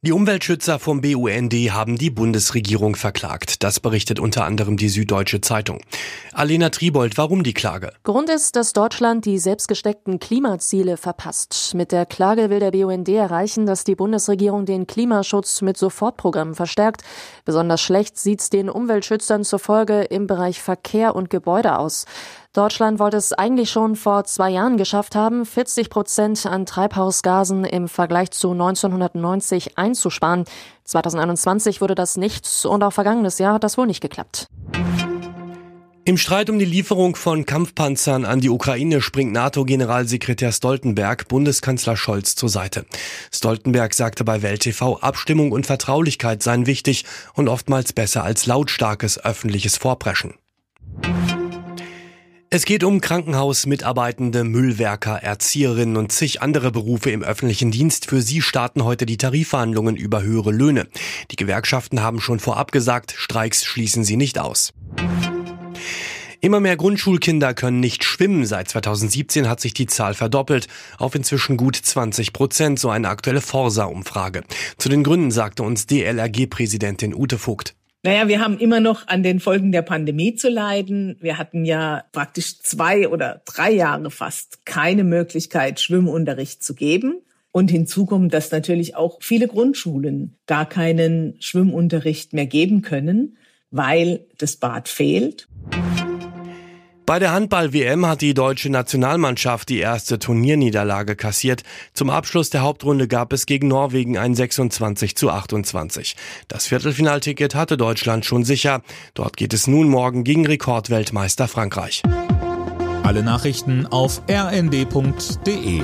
Die Umweltschützer vom BUND haben die Bundesregierung verklagt. Das berichtet unter anderem die Süddeutsche Zeitung. Alena Tribold, warum die Klage? Grund ist, dass Deutschland die selbstgesteckten Klimaziele verpasst. Mit der Klage will der BUND erreichen, dass die Bundesregierung den Klimaschutz mit Sofortprogrammen verstärkt. Besonders schlecht sieht's den Umweltschützern zufolge im Bereich Verkehr und Gebäude aus. Deutschland wollte es eigentlich schon vor zwei Jahren geschafft haben, 40 Prozent an Treibhausgasen im Vergleich zu 1990 einzusparen. 2021 wurde das nichts und auch vergangenes Jahr hat das wohl nicht geklappt. Im Streit um die Lieferung von Kampfpanzern an die Ukraine springt NATO-Generalsekretär Stoltenberg Bundeskanzler Scholz zur Seite. Stoltenberg sagte bei Welt TV, Abstimmung und Vertraulichkeit seien wichtig und oftmals besser als lautstarkes öffentliches Vorpreschen. Es geht um Krankenhausmitarbeitende, Müllwerker, Erzieherinnen und zig andere Berufe im öffentlichen Dienst. Für sie starten heute die Tarifverhandlungen über höhere Löhne. Die Gewerkschaften haben schon vorab gesagt, Streiks schließen sie nicht aus. Immer mehr Grundschulkinder können nicht schwimmen. Seit 2017 hat sich die Zahl verdoppelt auf inzwischen gut 20 Prozent, so eine aktuelle Forsa-Umfrage. Zu den Gründen sagte uns DLRG-Präsidentin Ute Vogt. Naja, wir haben immer noch an den Folgen der Pandemie zu leiden. Wir hatten ja praktisch zwei oder drei Jahre fast keine Möglichkeit, Schwimmunterricht zu geben. Und hinzu kommt, dass natürlich auch viele Grundschulen gar keinen Schwimmunterricht mehr geben können, weil das Bad fehlt. Bei der Handball-WM hat die deutsche Nationalmannschaft die erste Turnierniederlage kassiert. Zum Abschluss der Hauptrunde gab es gegen Norwegen ein 26 zu 28. Das Viertelfinalticket hatte Deutschland schon sicher. Dort geht es nun morgen gegen Rekordweltmeister Frankreich. Alle Nachrichten auf rnd.de